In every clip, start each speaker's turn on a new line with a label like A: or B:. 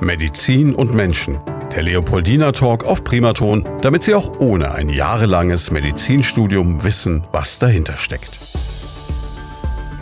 A: Medizin und Menschen. Der Leopoldina Talk auf Primaton, damit Sie auch ohne ein jahrelanges Medizinstudium wissen, was dahinter steckt.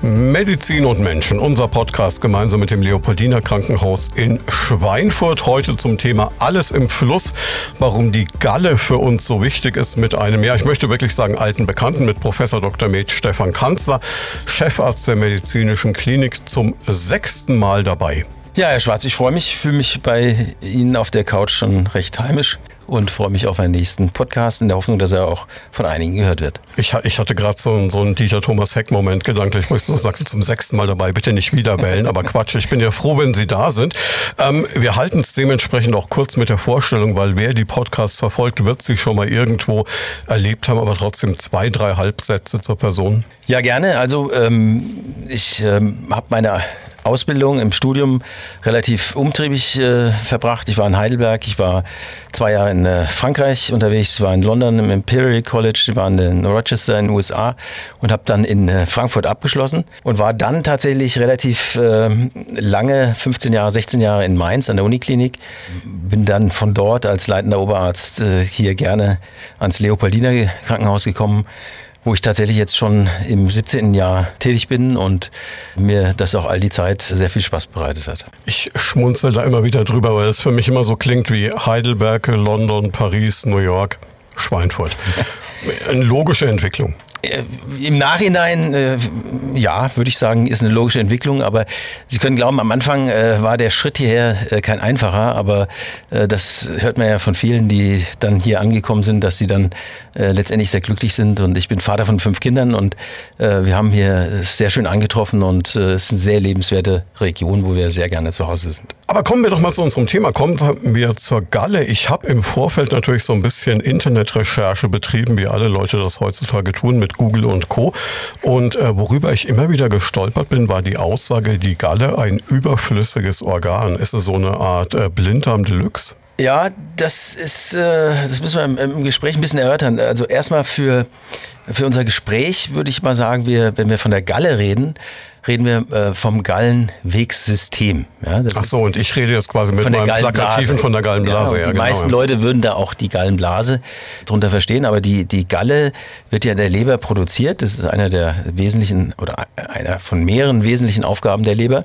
A: Medizin und Menschen, unser Podcast gemeinsam mit dem Leopoldiner Krankenhaus in Schweinfurt. Heute zum Thema Alles im Fluss, warum die Galle für uns so wichtig ist mit einem, ja, ich möchte wirklich sagen, alten Bekannten, mit Professor Dr. Med Stefan Kanzler, Chefarzt der medizinischen Klinik, zum sechsten Mal dabei.
B: Ja, Herr Schwarz, ich freue mich, fühle mich bei Ihnen auf der Couch schon recht heimisch und freue mich auf einen nächsten Podcast in der Hoffnung, dass er auch von einigen gehört wird.
A: Ich, ich hatte gerade so, so einen Dieter Thomas Heck-Moment gedanklich, wo ich so sagte, zum sechsten Mal dabei, bitte nicht wieder bellen, aber Quatsch, ich bin ja froh, wenn Sie da sind. Ähm, wir halten es dementsprechend auch kurz mit der Vorstellung, weil wer die Podcasts verfolgt, wird sich schon mal irgendwo erlebt haben, aber trotzdem zwei, drei Halbsätze zur Person.
B: Ja, gerne. Also ähm, ich ähm, habe meine Ausbildung im Studium relativ umtriebig äh, verbracht. Ich war in Heidelberg, ich war zwei Jahre in äh, Frankreich unterwegs, war in London im Imperial College, war in Rochester in den USA und habe dann in äh, Frankfurt abgeschlossen und war dann tatsächlich relativ äh, lange, 15 Jahre, 16 Jahre in Mainz an der Uniklinik. Bin dann von dort als leitender Oberarzt äh, hier gerne ans Leopoldiner Krankenhaus gekommen wo ich tatsächlich jetzt schon im 17. Jahr tätig bin und mir das auch all die Zeit sehr viel Spaß bereitet hat.
A: Ich schmunzel da immer wieder drüber, weil es für mich immer so klingt wie Heidelberg, London, Paris, New York, Schweinfurt. Eine logische Entwicklung.
B: Äh, Im Nachhinein, äh, ja, würde ich sagen, ist eine logische Entwicklung, aber Sie können glauben, am Anfang äh, war der Schritt hierher äh, kein einfacher, aber äh, das hört man ja von vielen, die dann hier angekommen sind, dass sie dann äh, letztendlich sehr glücklich sind und ich bin Vater von fünf Kindern und wir haben hier sehr schön angetroffen und es ist eine sehr lebenswerte Region, wo wir sehr gerne zu Hause sind.
A: Aber kommen wir doch mal zu unserem Thema. Kommen wir zur Galle. Ich habe im Vorfeld natürlich so ein bisschen Internetrecherche betrieben, wie alle Leute das heutzutage tun mit Google und Co. Und äh, worüber ich immer wieder gestolpert bin, war die Aussage, die Galle ein überflüssiges Organ. Ist es so eine Art äh, Blinddarm Deluxe?
B: Ja, das ist, äh, das müssen wir im, im Gespräch ein bisschen erörtern. Also erstmal für, für unser Gespräch würde ich mal sagen, wir, wenn wir von der Galle reden, reden wir äh, vom Gallenwegssystem.
A: Ja, Ach so, und ich rede jetzt quasi mit meinem Plakativen von der Gallenblase.
B: Ja, ja, die genau, meisten ja. Leute würden da auch die Gallenblase drunter verstehen, aber die, die Galle wird ja in der Leber produziert. Das ist einer der wesentlichen oder einer von mehreren wesentlichen Aufgaben der Leber.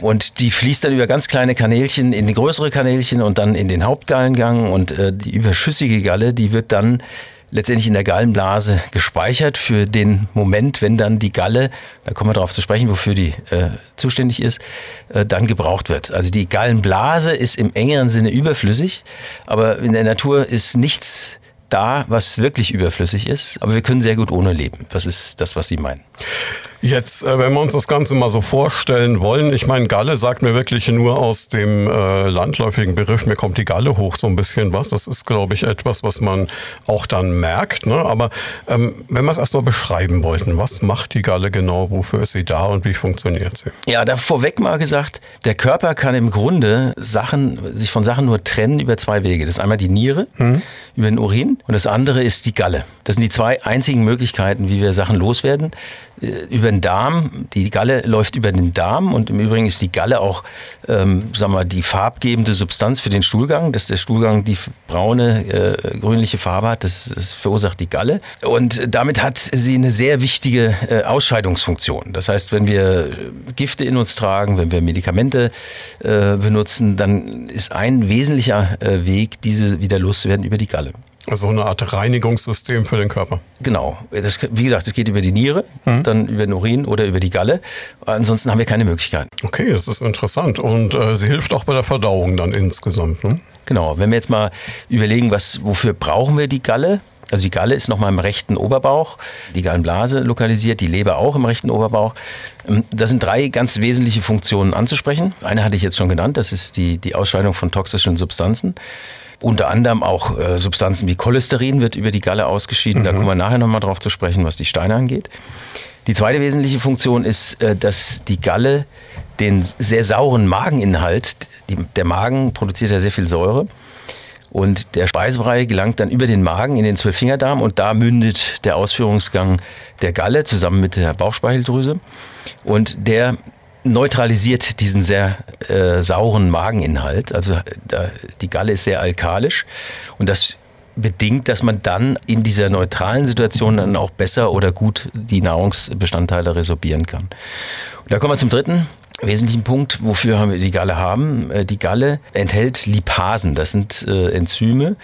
B: Und die fließt dann über ganz kleine Kanälchen in die größere Kanälchen und dann in den Hauptgallengang. Und äh, die überschüssige Galle, die wird dann letztendlich in der Gallenblase gespeichert für den Moment, wenn dann die Galle, da kommen wir darauf zu sprechen, wofür die äh, zuständig ist, äh, dann gebraucht wird. Also die Gallenblase ist im engeren Sinne überflüssig, aber in der Natur ist nichts da, was wirklich überflüssig ist, aber wir können sehr gut ohne leben. Das ist das, was Sie meinen.
A: Jetzt, äh, wenn wir uns das Ganze mal so vorstellen wollen, ich meine, Galle sagt mir wirklich nur aus dem äh, landläufigen Begriff, mir kommt die Galle hoch so ein bisschen was. Das ist, glaube ich, etwas, was man auch dann merkt. Ne? Aber ähm, wenn wir es erstmal beschreiben wollten, was macht die Galle genau, wofür ist sie da und wie funktioniert sie?
B: Ja, da vorweg mal gesagt, der Körper kann im Grunde Sachen, sich von Sachen nur trennen über zwei Wege. Das ist einmal die Niere hm. über den Urin und das andere ist die Galle. Das sind die zwei einzigen Möglichkeiten, wie wir Sachen loswerden. Äh, über den Darm. Die Galle läuft über den Darm und im Übrigen ist die Galle auch, ähm, sagen wir, die farbgebende Substanz für den Stuhlgang, dass der Stuhlgang die braune, äh, grünliche Farbe hat. Das, das, verursacht die Galle. Und damit hat sie eine sehr wichtige äh, Ausscheidungsfunktion. Das heißt, wenn wir Gifte in uns tragen, wenn wir Medikamente äh, benutzen, dann ist ein wesentlicher äh, Weg, diese wieder loszuwerden über die Galle.
A: Also eine Art Reinigungssystem für den Körper.
B: Genau. Das, wie gesagt, es geht über die Niere, mhm. dann über den Urin oder über die Galle. Ansonsten haben wir keine Möglichkeiten.
A: Okay, das ist interessant. Und äh, sie hilft auch bei der Verdauung dann insgesamt. Ne?
B: Genau. Wenn wir jetzt mal überlegen, was, wofür brauchen wir die Galle? Also die Galle ist nochmal im rechten Oberbauch, die Gallenblase lokalisiert, die Leber auch im rechten Oberbauch. Ähm, das sind drei ganz wesentliche Funktionen anzusprechen. Eine hatte ich jetzt schon genannt, das ist die, die Ausscheidung von toxischen Substanzen. Unter anderem auch äh, Substanzen wie Cholesterin wird über die Galle ausgeschieden. Mhm. Da kommen wir nachher nochmal drauf zu sprechen, was die Steine angeht. Die zweite wesentliche Funktion ist, äh, dass die Galle den sehr sauren Mageninhalt, die, der Magen produziert ja sehr viel Säure, und der Speisebrei gelangt dann über den Magen in den Zwölffingerdarm und da mündet der Ausführungsgang der Galle zusammen mit der Bauchspeicheldrüse. Und der neutralisiert diesen sehr äh, sauren Mageninhalt. Also da, die Galle ist sehr alkalisch und das bedingt, dass man dann in dieser neutralen Situation dann auch besser oder gut die Nahrungsbestandteile resorbieren kann. Und da kommen wir zum dritten wesentlichen Punkt, wofür haben wir die Galle haben. Äh, die Galle enthält Lipasen, das sind äh, Enzyme,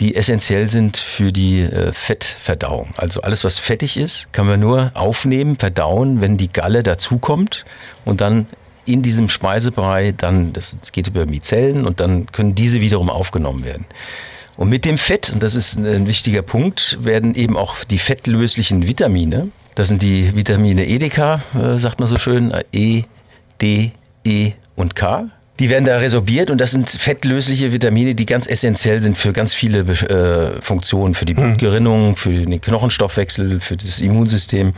B: die essentiell sind für die äh, Fettverdauung. Also alles, was fettig ist, kann man nur aufnehmen, verdauen, wenn die Galle dazukommt und dann in diesem Speisebrei dann, das geht über Mizellen und dann können diese wiederum aufgenommen werden. Und mit dem Fett, und das ist ein wichtiger Punkt, werden eben auch die fettlöslichen Vitamine, das sind die Vitamine EDK, äh, sagt man so schön, E, D, E und K, die werden da resorbiert und das sind fettlösliche Vitamine, die ganz essentiell sind für ganz viele äh, Funktionen, für die hm. Blutgerinnung, für den Knochenstoffwechsel, für das Immunsystem.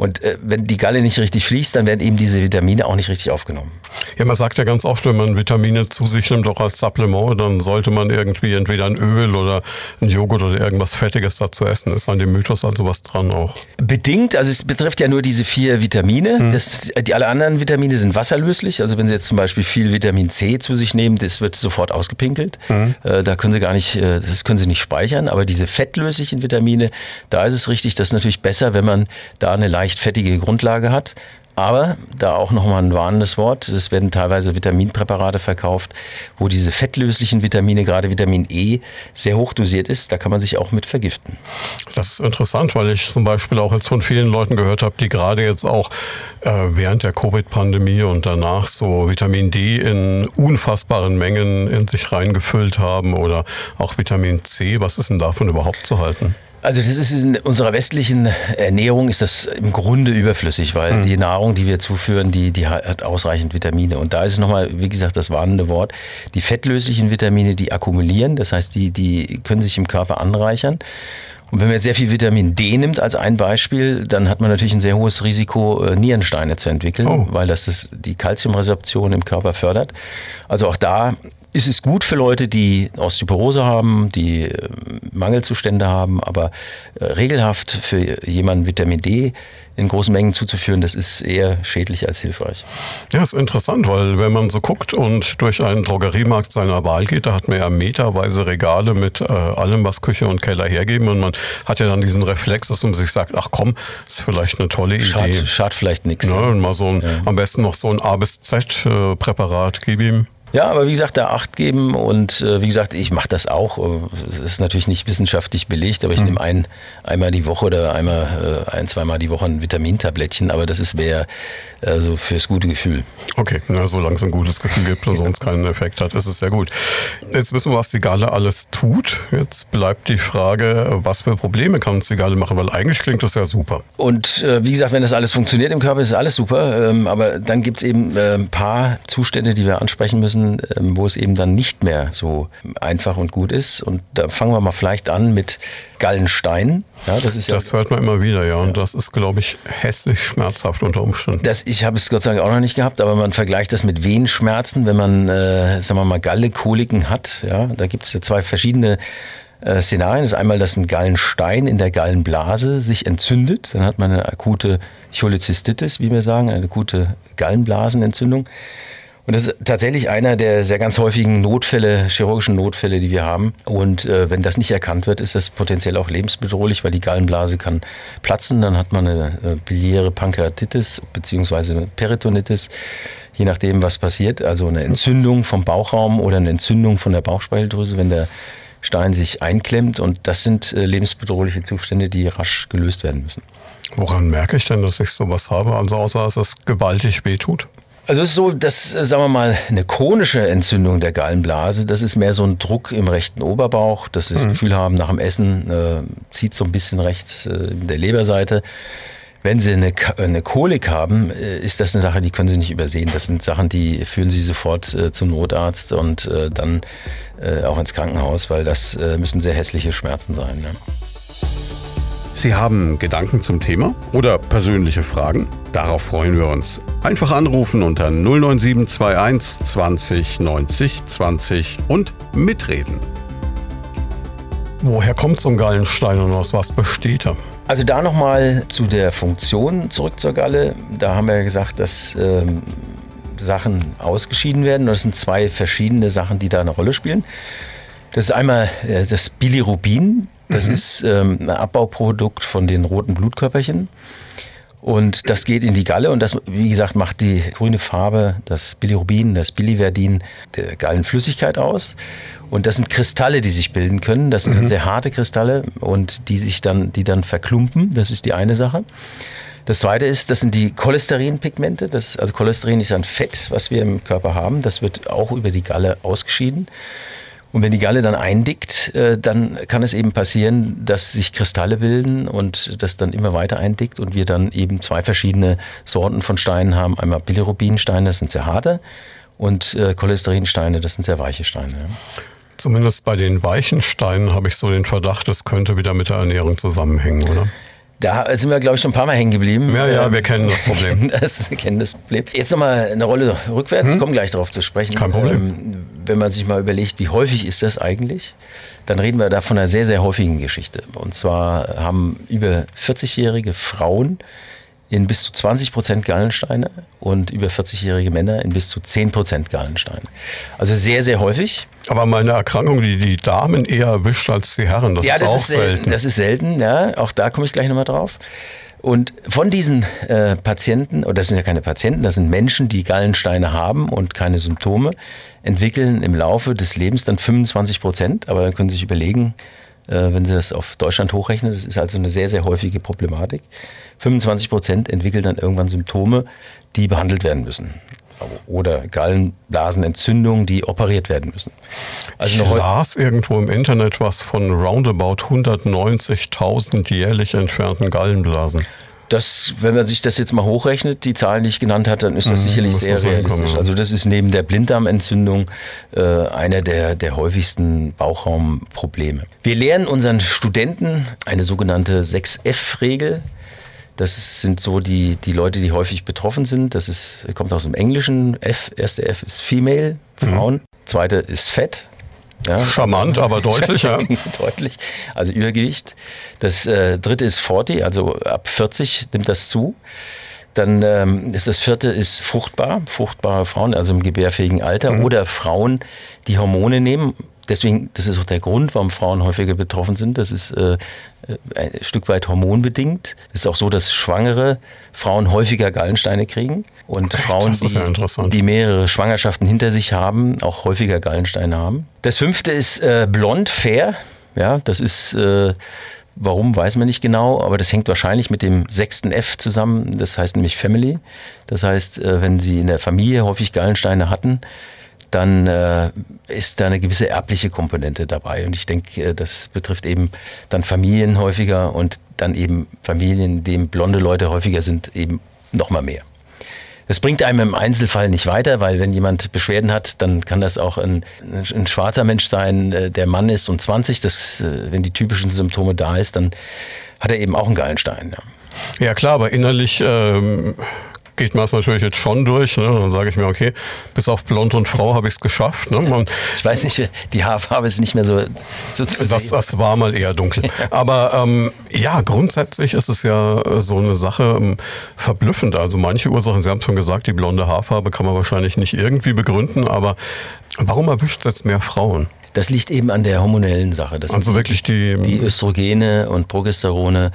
B: Und äh, wenn die Galle nicht richtig fließt, dann werden eben diese Vitamine auch nicht richtig aufgenommen.
A: Ja, man sagt ja ganz oft, wenn man Vitamine zu sich nimmt, auch als Supplement, dann sollte man irgendwie entweder ein Öl oder ein Joghurt oder irgendwas Fettiges dazu essen. Ist an dem Mythos also was dran auch?
B: Bedingt, also es betrifft ja nur diese vier Vitamine. Hm. Das, die alle anderen Vitamine sind wasserlöslich. Also wenn Sie jetzt zum Beispiel viel Vitamin C zu sich nehmen, das wird sofort ausgepinkelt. Hm. Äh, da können Sie gar nicht, äh, das können Sie nicht speichern. Aber diese fettlöslichen Vitamine, da ist es richtig, das ist natürlich besser, wenn man da eine leicht fettige Grundlage hat. Aber da auch nochmal ein warnendes Wort. Es werden teilweise Vitaminpräparate verkauft, wo diese fettlöslichen Vitamine, gerade Vitamin E, sehr hoch dosiert ist. Da kann man sich auch mit vergiften.
A: Das ist interessant, weil ich zum Beispiel auch jetzt von vielen Leuten gehört habe, die gerade jetzt auch äh, während der Covid-Pandemie und danach so Vitamin D in unfassbaren Mengen in sich reingefüllt haben oder auch Vitamin C. Was ist denn davon überhaupt zu halten?
B: Also das ist in unserer westlichen Ernährung ist das im Grunde überflüssig, weil mhm. die Nahrung, die wir zuführen, die, die hat ausreichend Vitamine. Und da ist es nochmal, wie gesagt, das warnende Wort. Die fettlöslichen Vitamine, die akkumulieren, das heißt, die, die können sich im Körper anreichern. Und wenn man jetzt sehr viel Vitamin D nimmt als ein Beispiel, dann hat man natürlich ein sehr hohes Risiko, äh, Nierensteine zu entwickeln, oh. weil das, das die Kalziumresorption im Körper fördert. Also auch da ist es gut für Leute, die Osteoporose haben, die äh, Mangelzustände haben, aber äh, regelhaft für jemanden Vitamin D in großen Mengen zuzuführen, das ist eher schädlich als hilfreich.
A: Ja, ist interessant, weil wenn man so guckt und durch einen Drogeriemarkt seiner Wahl geht, da hat man ja meterweise Regale mit äh, allem, was Küche und Keller hergeben und man hat ja dann diesen Reflex, dass man sich sagt, ach komm, ist vielleicht eine tolle Idee.
B: Schadet vielleicht nichts.
A: Ne? Und mal so ein, ja. am besten noch so ein A bis Z äh, Präparat, gib ihm.
B: Ja, aber wie gesagt, da Acht geben und äh, wie gesagt, ich mache das auch. Das ist natürlich nicht wissenschaftlich belegt, aber ich mhm. nehme ein, einmal die Woche oder einmal, äh, ein, zweimal die Woche ein Vitamintablettchen, aber das ist mehr äh, so fürs gute Gefühl.
A: Okay, na, solange es ein gutes Gefühl gibt und sonst keinen Effekt hat, ist es ja gut. Jetzt wissen wir, was die Galle alles tut. Jetzt bleibt die Frage, was für Probleme kann uns die Galle machen, weil eigentlich klingt das ja super.
B: Und äh, wie gesagt, wenn das alles funktioniert im Körper, ist alles super, ähm, aber dann gibt es eben äh, ein paar Zustände, die wir ansprechen müssen müssen, ähm, wo es eben dann nicht mehr so einfach und gut ist. Und da fangen wir mal vielleicht an mit Gallenstein.
A: Ja, das ist ja, das hört man immer wieder, ja. Und das ist, glaube ich, hässlich schmerzhaft unter Umständen.
B: Das, ich habe es Gott sei Dank auch noch nicht gehabt, aber man vergleicht das mit Venenschmerzen, wenn man, äh, sagen wir mal, Gallekoliken hat. Ja, da gibt es ja zwei verschiedene äh, Szenarien. Das ist einmal, dass ein Gallenstein in der Gallenblase sich entzündet. Dann hat man eine akute Cholezystitis, wie wir sagen, eine akute Gallenblasenentzündung. Und das ist tatsächlich einer der sehr ganz häufigen Notfälle, chirurgischen Notfälle, die wir haben. Und äh, wenn das nicht erkannt wird, ist das potenziell auch lebensbedrohlich, weil die Gallenblase kann platzen. Dann hat man eine äh, biliäre Pankreatitis bzw. eine Peritonitis, je nachdem, was passiert. Also eine Entzündung vom Bauchraum oder eine Entzündung von der Bauchspeicheldrüse, wenn der Stein sich einklemmt. Und das sind äh, lebensbedrohliche Zustände, die rasch gelöst werden müssen.
A: Woran merke ich denn, dass ich sowas habe? Also außer dass es gewaltig wehtut?
B: Also es ist so, dass, äh, sagen wir mal, eine chronische Entzündung der Gallenblase, das ist mehr so ein Druck im rechten Oberbauch, dass sie das mhm. Gefühl haben, nach dem Essen äh, zieht so ein bisschen rechts äh, in der Leberseite. Wenn Sie eine, eine Kolik haben, äh, ist das eine Sache, die können Sie nicht übersehen. Das sind Sachen, die führen Sie sofort äh, zum Notarzt und äh, dann äh, auch ins Krankenhaus, weil das äh, müssen sehr hässliche Schmerzen sein. Ne?
A: Sie haben Gedanken zum Thema oder persönliche Fragen? Darauf freuen wir uns. Einfach anrufen unter 09721 20 90 20 und mitreden. Woher kommt so ein Gallenstein und aus was besteht er?
B: Also da nochmal zu der Funktion zurück zur Galle. Da haben wir ja gesagt, dass ähm, Sachen ausgeschieden werden. Das sind zwei verschiedene Sachen, die da eine Rolle spielen. Das ist einmal äh, das Bilirubin. Das mhm. ist ähm, ein Abbauprodukt von den roten Blutkörperchen. Und das geht in die Galle und das, wie gesagt, macht die grüne Farbe, das Bilirubin, das Biliverdin der Gallenflüssigkeit aus. Und das sind Kristalle, die sich bilden können. Das sind mhm. sehr harte Kristalle und die sich dann, die dann verklumpen. Das ist die eine Sache. Das zweite ist, das sind die Cholesterinpigmente. Das, also Cholesterin ist ein Fett, was wir im Körper haben. Das wird auch über die Galle ausgeschieden. Und wenn die Galle dann eindickt, äh, dann kann es eben passieren, dass sich Kristalle bilden und das dann immer weiter eindickt und wir dann eben zwei verschiedene Sorten von Steinen haben. Einmal Bilirubinsteine, das sind sehr harte, und äh, Cholesterinsteine, das sind sehr weiche Steine.
A: Zumindest bei den weichen Steinen habe ich so den Verdacht, das könnte wieder mit der Ernährung zusammenhängen, oder?
B: Da sind wir, glaube ich, schon ein paar Mal hängen geblieben.
A: Ja, ja, wir kennen das Problem.
B: das, wir kennen das Problem. Jetzt nochmal eine Rolle rückwärts. Hm? Ich komme gleich darauf zu sprechen.
A: Kein Problem. Ähm,
B: wenn man sich mal überlegt, wie häufig ist das eigentlich, dann reden wir da von einer sehr, sehr häufigen Geschichte. Und zwar haben über 40-jährige Frauen in bis zu 20 Prozent Gallensteine und über 40-jährige Männer in bis zu 10 Prozent Gallensteine. Also sehr, sehr häufig.
A: Aber meine Erkrankung, die die Damen eher erwischt als die Herren, das ja, ist das auch ist selten. selten.
B: Das ist selten, ja. Auch da komme ich gleich nochmal drauf. Und von diesen äh, Patienten, oder das sind ja keine Patienten, das sind Menschen, die Gallensteine haben und keine Symptome, entwickeln im Laufe des Lebens dann 25 Prozent. Aber dann können Sie sich überlegen, wenn Sie das auf Deutschland hochrechnen, das ist also eine sehr, sehr häufige Problematik. 25 Prozent entwickeln dann irgendwann Symptome, die behandelt werden müssen. Oder Gallenblasenentzündungen, die operiert werden müssen.
A: Also ich las irgendwo im Internet was von roundabout 190.000 jährlich entfernten Gallenblasen.
B: Das, wenn man sich das jetzt mal hochrechnet, die Zahlen, die ich genannt habe, dann ist das mhm, sicherlich sehr das realistisch. Also das ist neben der Blinddarmentzündung äh, einer der, der häufigsten Bauchraumprobleme. Wir lehren unseren Studenten eine sogenannte 6F-Regel. Das sind so die, die Leute, die häufig betroffen sind. Das ist, kommt aus dem Englischen. F, erste F ist Female, Frauen. Mhm. Zweite ist Fett,
A: ja. Charmant, aber deutlich, ja.
B: deutlich. Also Übergewicht. Das äh, dritte ist 40, also ab 40 nimmt das zu. Dann ähm, ist das vierte ist fruchtbar, fruchtbare Frauen, also im gebärfähigen Alter mhm. oder Frauen, die Hormone nehmen. Deswegen, das ist auch der Grund, warum Frauen häufiger betroffen sind. Das ist äh, ein Stück weit hormonbedingt. Es ist auch so, dass schwangere Frauen häufiger Gallensteine kriegen und? Frauen, die, ja die, mehrere Schwangerschaften hinter sich haben, auch häufiger Gallensteine haben. Das fünfte ist äh, blond, fair. Ja, das ist äh, Warum, weiß man nicht genau, aber das hängt wahrscheinlich mit dem sechsten F zusammen. Das heißt nämlich Family. Das heißt, äh, wenn Sie in der Familie häufig Gallensteine hatten, dann äh, ist da eine gewisse erbliche Komponente dabei. Und ich denke, äh, das betrifft eben dann Familien häufiger und dann eben Familien, in denen blonde Leute häufiger sind, eben noch mal mehr. Das bringt einem im Einzelfall nicht weiter, weil wenn jemand Beschwerden hat, dann kann das auch ein, ein schwarzer Mensch sein, äh, der Mann ist und 20. Das, äh, wenn die typischen Symptome da ist, dann hat er eben auch einen Gallenstein.
A: Ja, ja klar, aber innerlich ähm, geht man es natürlich jetzt schon durch. Ne? Dann sage ich mir, okay, bis auf Blond und Frau habe ich es geschafft. Ne? Man,
B: ich weiß nicht, die Haarfarbe ist nicht mehr so, so
A: zu das, das war mal eher dunkel. Ja. Aber ähm, ja, grundsätzlich ist es ja so eine Sache ähm, verblüffend. Also manche Ursachen, Sie haben schon gesagt, die blonde Haarfarbe kann man wahrscheinlich nicht irgendwie begründen, aber warum erwischt es jetzt mehr Frauen?
B: Das liegt eben an der hormonellen Sache. Das
A: also wirklich die,
B: die Östrogene und Progesterone,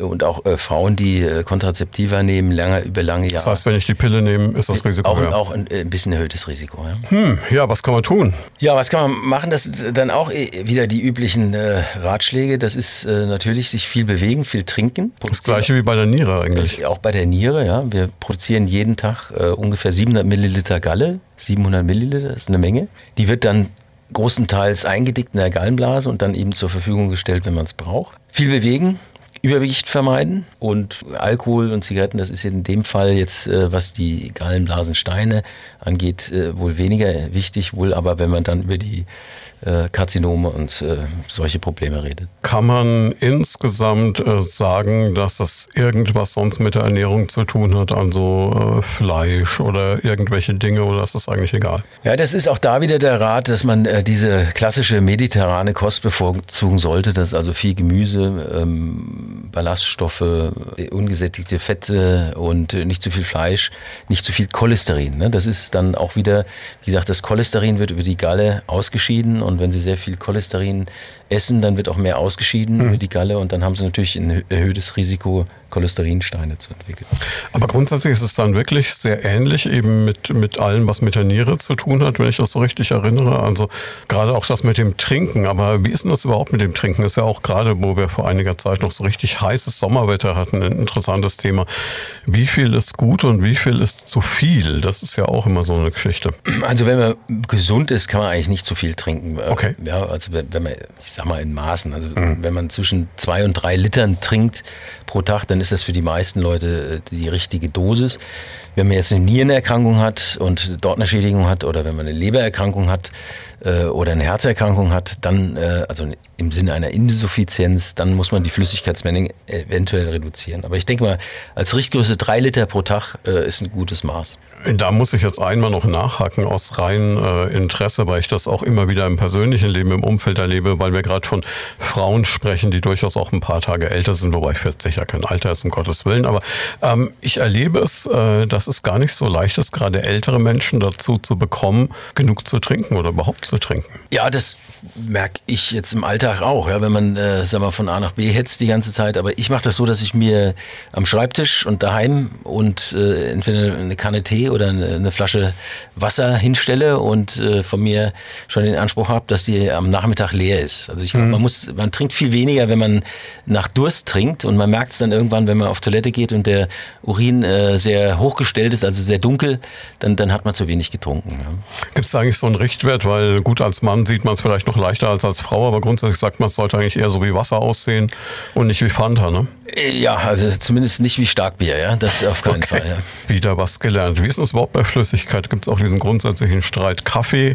B: und auch äh, Frauen, die äh, Kontrazeptiva nehmen, lange, über lange Jahre.
A: Das heißt, wenn ich die Pille nehme, ist das Risiko
B: auch, höher? Auch ein, ein, bisschen erhöhtes Risiko.
A: Ja. Hm, ja, was kann man tun?
B: Ja, was kann man machen? Das sind dann auch äh, wieder die üblichen äh, Ratschläge. Das ist äh, natürlich sich viel bewegen, viel trinken.
A: Das gleiche wie bei der Niere eigentlich.
B: Auch bei der Niere, ja. Wir produzieren jeden Tag äh, ungefähr 700 Milliliter Galle. 700 Milliliter, das ist eine Menge. Die wird dann großenteils eingedickt in der Gallenblase und dann eben zur Verfügung gestellt, wenn man es braucht. Viel bewegen, Übergewicht vermeiden. Und Alkohol und Zigaretten, das ist in dem Fall jetzt, äh, was die Gallenblasensteine angeht, äh, wohl weniger wichtig, wohl aber wenn man dann über die Karzinome und äh, solche Probleme redet.
A: Kann man insgesamt äh, sagen, dass das irgendwas sonst mit der Ernährung zu tun hat, also äh, Fleisch oder irgendwelche Dinge oder ist das eigentlich egal?
B: Ja, das ist auch da wieder der Rat, dass man äh, diese klassische mediterrane Kost bevorzugen sollte, dass also viel Gemüse, ähm, Ballaststoffe, ungesättigte Fette und nicht zu viel Fleisch, nicht zu viel Cholesterin. Ne? Das ist dann auch wieder, wie gesagt, das Cholesterin wird über die Galle ausgeschieden und wenn Sie sehr viel Cholesterin essen, dann wird auch mehr ausgeschieden mhm. über die Galle und dann haben Sie natürlich ein erhöhtes Risiko, Cholesterinsteine zu entwickeln.
A: Aber grundsätzlich ist es dann wirklich sehr ähnlich eben mit, mit allem, was mit der Niere zu tun hat, wenn ich das so richtig erinnere. Also gerade auch das mit dem Trinken. Aber wie ist denn das überhaupt mit dem Trinken? Ist ja auch gerade, wo wir vor einiger Zeit noch so richtig heißes Sommerwetter hatten, ein interessantes Thema. Wie viel ist gut und wie viel ist zu viel? Das ist ja auch immer so eine Geschichte.
B: Also wenn man gesund ist, kann man eigentlich nicht zu viel trinken.
A: Okay.
B: Ja, also wenn man, ich sag mal in Maßen, also mhm. wenn man zwischen zwei und drei Litern trinkt pro Tag, dann ist das für die meisten Leute äh, die richtige Dosis. Wenn man jetzt eine Nierenerkrankung hat und dort eine Schädigung hat oder wenn man eine Lebererkrankung hat, äh, oder eine Herzerkrankung hat, dann, äh, also im Sinne einer Insuffizienz, dann muss man die Flüssigkeitsmenge eventuell reduzieren. Aber ich denke mal, als Richtgröße drei Liter pro Tag äh, ist ein gutes Maß.
A: Da muss ich jetzt einmal noch nachhaken aus rein äh, Interesse, weil ich das auch immer wieder im persönlichen Leben, im Umfeld erlebe, weil wir gerade von Frauen sprechen, die durchaus auch ein paar Tage älter sind, wobei 40 ja kein Alter ist, um Gottes Willen. Aber ähm, ich erlebe es, äh, dass es gar nicht so leicht ist, gerade ältere Menschen dazu zu bekommen, genug zu trinken oder überhaupt zu trinken.
B: Ja, das merke ich jetzt im Alltag auch, ja, wenn man äh, sag mal, von A nach B hetzt die ganze Zeit. Aber ich mache das so, dass ich mir am Schreibtisch und daheim und äh, entweder eine Kanne Tee oder eine, eine Flasche Wasser hinstelle und äh, von mir schon den Anspruch habe, dass die am Nachmittag leer ist. Also ich glaube, mhm. man muss, man trinkt viel weniger, wenn man nach Durst trinkt und man merkt es dann irgendwann, wenn man auf Toilette geht und der Urin äh, sehr hochgestellt ist, also sehr dunkel, dann, dann hat man zu wenig getrunken. Ja.
A: Gibt es eigentlich so einen Richtwert, weil gut als Mann sieht man es vielleicht noch leichter als als Frau, aber grundsätzlich sagt man, es sollte eigentlich eher so wie Wasser aussehen und nicht wie Fanta, ne?
B: Ja, also zumindest nicht wie Starkbier, ja. Das auf keinen okay. Fall.
A: Ja. Wieder was gelernt. Wie ist es überhaupt bei Flüssigkeit? Gibt es auch diesen grundsätzlichen Streit Kaffee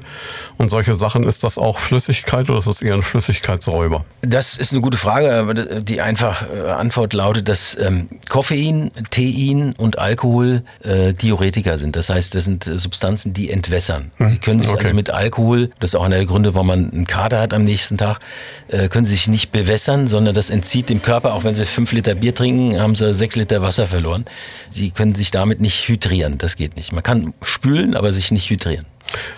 A: und solche Sachen? Ist das auch Flüssigkeit oder ist das eher ein Flüssigkeitsräuber?
B: Das ist eine gute Frage, aber die einfache äh, Antwort lautet, dass ähm, Koffein, Tein und Alkohol äh, Diuretika sind. Das heißt, das sind äh, Substanzen, die entwässern. Hm. Sie können sich okay. also mit Alkohol, das ist auch einer der Gründe, warum man einen Kater hat am nächsten Tag, äh, können sich nicht bewässern, sondern das entzieht dem Körper, auch wenn sie fünf Liter Bier trinken, haben sie sechs Liter Wasser verloren. Sie können sich damit nicht hydrieren. Das geht nicht. Man kann spülen, aber sich nicht hydrieren.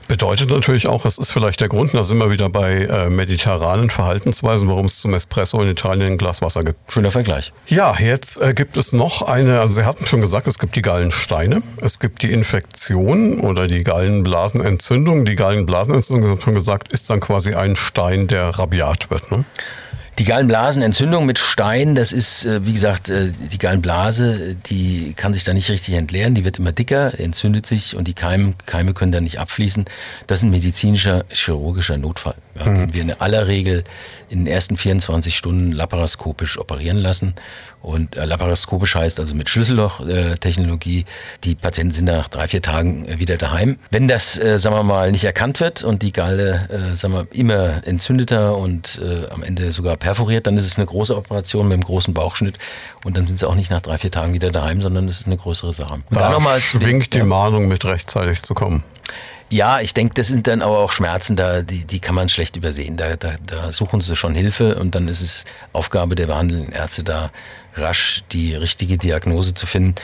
A: Bedeutet natürlich auch, es ist vielleicht der Grund, da sind wir wieder bei äh, mediterranen Verhaltensweisen, warum es zum Espresso in Italien ein Glas Wasser gibt.
B: Schöner Vergleich.
A: Ja, jetzt äh, gibt es noch eine, also Sie hatten schon gesagt, es gibt die Gallensteine, es gibt die Infektion oder die Gallenblasenentzündung. Die Gallenblasenentzündung, ich habe schon gesagt, ist dann quasi ein Stein, der rabiat wird. Ne?
B: Die Gallenblasenentzündung mit Stein, das ist, äh, wie gesagt, äh, die Gallenblase, die kann sich da nicht richtig entleeren, die wird immer dicker, entzündet sich und die Keime, Keime können da nicht abfließen. Das ist ein medizinischer, chirurgischer Notfall, ja, mhm. den wir in aller Regel in den ersten 24 Stunden laparoskopisch operieren lassen. Und äh, laparoskopisch heißt also mit Schlüsselloch-Technologie, die Patienten sind nach drei, vier Tagen äh, wieder daheim. Wenn das, äh, sagen wir mal, nicht erkannt wird und die Galle, äh, sagen wir, immer entzündeter und äh, am Ende sogar perforiert, dann ist es eine große Operation mit einem großen Bauchschnitt und dann sind sie auch nicht nach drei, vier Tagen wieder daheim, sondern es ist eine größere Sache. Und
A: da nochmal schwingt die Mahnung mit rechtzeitig zu kommen.
B: Ja, ich denke, das sind dann aber auch Schmerzen, da, die, die kann man schlecht übersehen. Da, da, da suchen sie schon Hilfe und dann ist es Aufgabe der behandelnden Ärzte, da rasch die richtige Diagnose zu finden.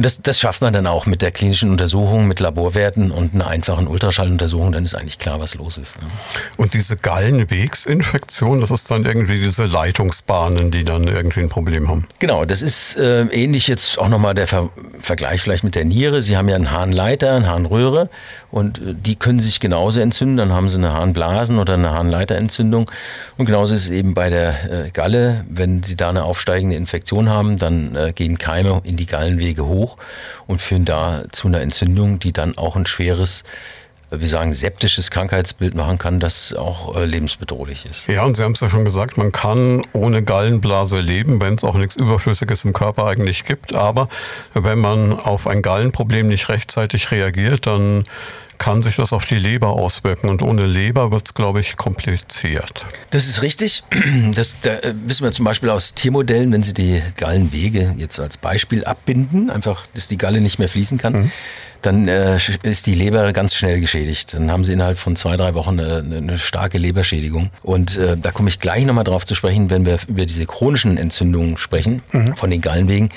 B: Und das, das schafft man dann auch mit der klinischen Untersuchung, mit Laborwerten und einer einfachen Ultraschalluntersuchung, dann ist eigentlich klar, was los ist. Ne?
A: Und diese Gallenwegsinfektion, das ist dann irgendwie diese Leitungsbahnen, die dann irgendwie ein Problem haben.
B: Genau, das ist äh, ähnlich jetzt auch nochmal der Ver Vergleich vielleicht mit der Niere. Sie haben ja einen Harnleiter, eine Harnröhre und äh, die können sich genauso entzünden. Dann haben sie eine Harnblasen- oder eine Harnleiterentzündung. Und genauso ist es eben bei der äh, Galle. Wenn sie da eine aufsteigende Infektion haben, dann äh, gehen Keime in die Gallenwege hoch hoch und führen da zu einer Entzündung, die dann auch ein schweres wir sagen, septisches Krankheitsbild machen kann, das auch äh, lebensbedrohlich ist.
A: Ja, und Sie haben es ja schon gesagt, man kann ohne Gallenblase leben, wenn es auch nichts Überflüssiges im Körper eigentlich gibt. Aber wenn man auf ein Gallenproblem nicht rechtzeitig reagiert, dann kann sich das auf die Leber auswirken. Und ohne Leber wird es, glaube ich, kompliziert.
B: Das ist richtig. Das da wissen wir zum Beispiel aus Tiermodellen, wenn Sie die Gallenwege jetzt als Beispiel abbinden, einfach, dass die Galle nicht mehr fließen kann. Mhm dann äh, ist die Leber ganz schnell geschädigt. Dann haben sie innerhalb von zwei, drei Wochen eine, eine starke Leberschädigung. Und äh, da komme ich gleich nochmal drauf zu sprechen, wenn wir über diese chronischen Entzündungen sprechen, mhm. von den Gallenwegen,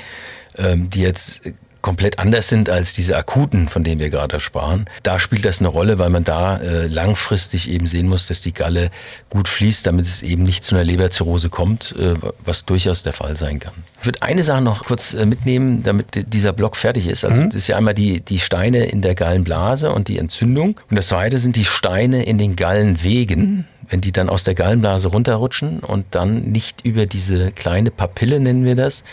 B: äh, die jetzt komplett anders sind als diese akuten, von denen wir gerade sprachen. Da spielt das eine Rolle, weil man da äh, langfristig eben sehen muss, dass die Galle gut fließt, damit es eben nicht zu einer Leberzirrhose kommt, äh, was durchaus der Fall sein kann. Ich würde eine Sache noch kurz äh, mitnehmen, damit dieser Block fertig ist. Also mhm. das ist ja einmal die, die Steine in der Gallenblase und die Entzündung. Und das zweite sind die Steine in den Gallenwegen wenn die dann aus der Gallenblase runterrutschen und dann nicht über diese kleine Papille, nennen wir das,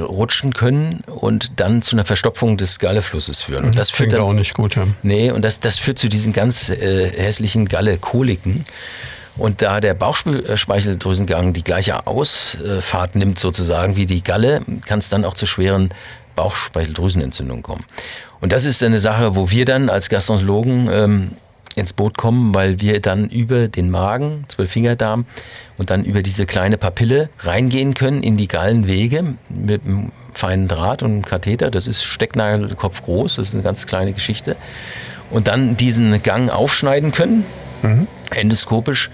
B: rutschen können und dann zu einer Verstopfung des Galleflusses führen. Und
A: das, das klingt dann, auch nicht gut, ja.
B: Nee, und das, das führt zu diesen ganz äh, hässlichen Galle-Koliken. Und da der Bauchspeicheldrüsengang die gleiche Ausfahrt nimmt sozusagen wie die Galle, kann es dann auch zu schweren Bauchspeicheldrüsenentzündungen kommen. Und das ist eine Sache, wo wir dann als Gastroenterologen ähm, ins Boot kommen, weil wir dann über den Magen, Zwölffingerdarm und dann über diese kleine Papille reingehen können in die Gallenwege mit einem feinen Draht und einem Katheter. Das ist Stecknagelkopf groß, das ist eine ganz kleine Geschichte. Und dann diesen Gang aufschneiden können, mhm. endoskopisch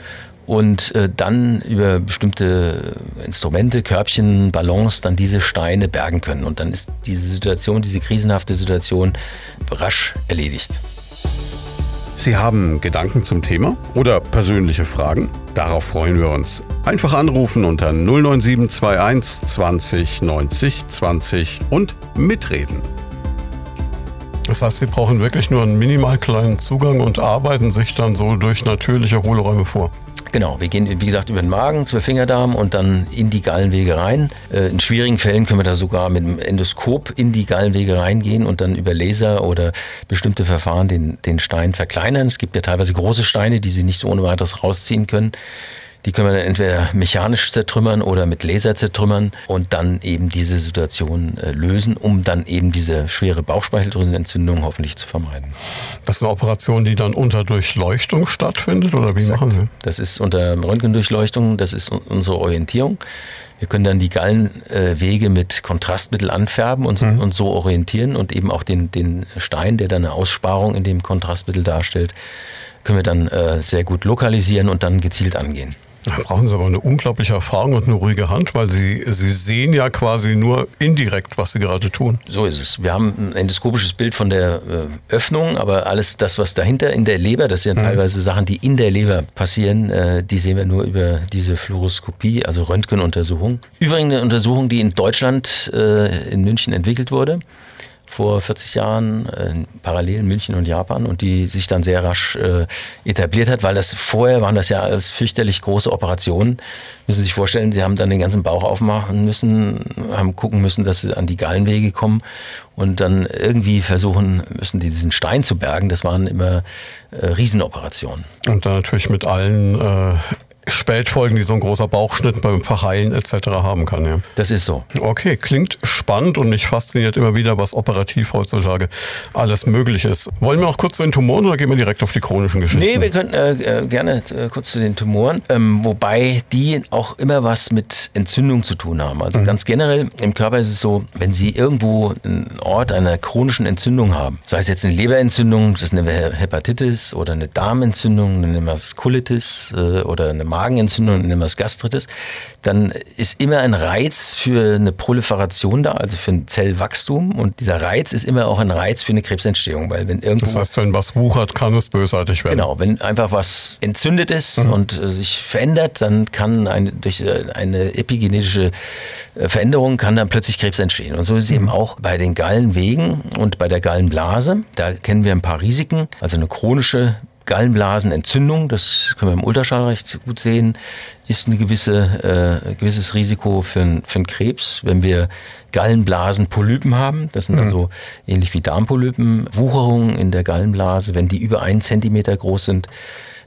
B: und äh, dann über bestimmte Instrumente, Körbchen, Ballons dann diese Steine bergen können. Und dann ist diese Situation, diese krisenhafte Situation rasch erledigt.
A: Sie haben Gedanken zum Thema oder persönliche Fragen? Darauf freuen wir uns. Einfach anrufen unter 09721 20 90 20 und mitreden. Das heißt, Sie brauchen wirklich nur einen minimal kleinen Zugang und arbeiten sich dann so durch natürliche Hohlräume vor.
B: Genau, wir gehen, wie gesagt, über den Magen, Zwölffingerdarm und dann in die Gallenwege rein. Äh, in schwierigen Fällen können wir da sogar mit dem Endoskop in die Gallenwege reingehen und dann über Laser oder bestimmte Verfahren den, den Stein verkleinern. Es gibt ja teilweise große Steine, die Sie nicht so ohne weiteres rausziehen können. Die können wir dann entweder mechanisch zertrümmern oder mit Laser zertrümmern und dann eben diese Situation äh, lösen, um dann eben diese schwere Bauchspeicheldrüsenentzündung hoffentlich zu vermeiden.
A: Das ist eine Operation, die dann unter Durchleuchtung stattfindet oder wie Exakt. machen Sie?
B: Das ist unter Röntgendurchleuchtung, das ist unsere Orientierung. Wir können dann die Gallenwege mit Kontrastmittel anfärben und, mhm. und so orientieren und eben auch den, den Stein, der dann eine Aussparung in dem Kontrastmittel darstellt, können wir dann äh, sehr gut lokalisieren und dann gezielt angehen.
A: Da brauchen Sie aber eine unglaubliche Erfahrung und eine ruhige Hand, weil Sie, Sie sehen ja quasi nur indirekt, was Sie gerade tun.
B: So ist es. Wir haben ein endoskopisches Bild von der äh, Öffnung, aber alles das, was dahinter in der Leber, das sind ja mhm. teilweise Sachen, die in der Leber passieren, äh, die sehen wir nur über diese Fluoroskopie, also Röntgenuntersuchung. Übrigens eine Untersuchung, die in Deutschland, äh, in München entwickelt wurde vor 40 Jahren, äh, parallel in München und Japan und die sich dann sehr rasch äh, etabliert hat, weil das vorher waren das ja alles fürchterlich große Operationen. Müssen Sie sich vorstellen, Sie haben dann den ganzen Bauch aufmachen müssen, haben gucken müssen, dass Sie an die Gallenwege kommen und dann irgendwie versuchen müssen, diesen Stein zu bergen. Das waren immer äh, Riesenoperationen.
A: Und dann natürlich mit allen äh, Spätfolgen, die so ein großer Bauchschnitt beim Verheilen etc. haben kann. Ja.
B: Das ist so.
A: Okay, klingt spannend und mich fasziniert immer wieder, was operativ heutzutage alles möglich ist. Wollen wir auch kurz zu den Tumoren oder gehen wir direkt auf die chronischen Geschichten?
B: Nee, wir können äh, äh, gerne äh, kurz zu den Tumoren, ähm, wobei die auch immer was mit Entzündung zu tun haben. Also mhm. ganz generell im Körper ist es so, wenn Sie irgendwo einen Ort einer chronischen Entzündung haben, sei es jetzt eine Leberentzündung, das ist eine Hepatitis oder eine Darmentzündung, dann nennen wir es Colitis äh, oder eine Magenentzündung, nennen wir es Gastritis, dann ist immer ein Reiz für eine Proliferation da, also für ein Zellwachstum. Und dieser Reiz ist immer auch ein Reiz für eine Krebsentstehung, weil wenn irgendwo.
A: Das heißt, wenn was wuchert, kann es bösartig werden.
B: Genau, wenn einfach was entzündet ist mhm. und äh, sich verändert, dann kann eine, durch äh, eine epigenetische äh, Veränderung kann dann plötzlich Krebs entstehen. Und so ist es mhm. eben auch bei den Gallenwegen und bei der Gallenblase. Da kennen wir ein paar Risiken, also eine chronische Gallenblasenentzündung, das können wir im Ultraschall recht gut sehen, ist ein gewisse, äh, gewisses Risiko für, ein, für einen Krebs. Wenn wir Gallenblasenpolypen haben, das sind mhm. also ähnlich wie Darmpolypen, Wucherungen in der Gallenblase, wenn die über einen Zentimeter groß sind,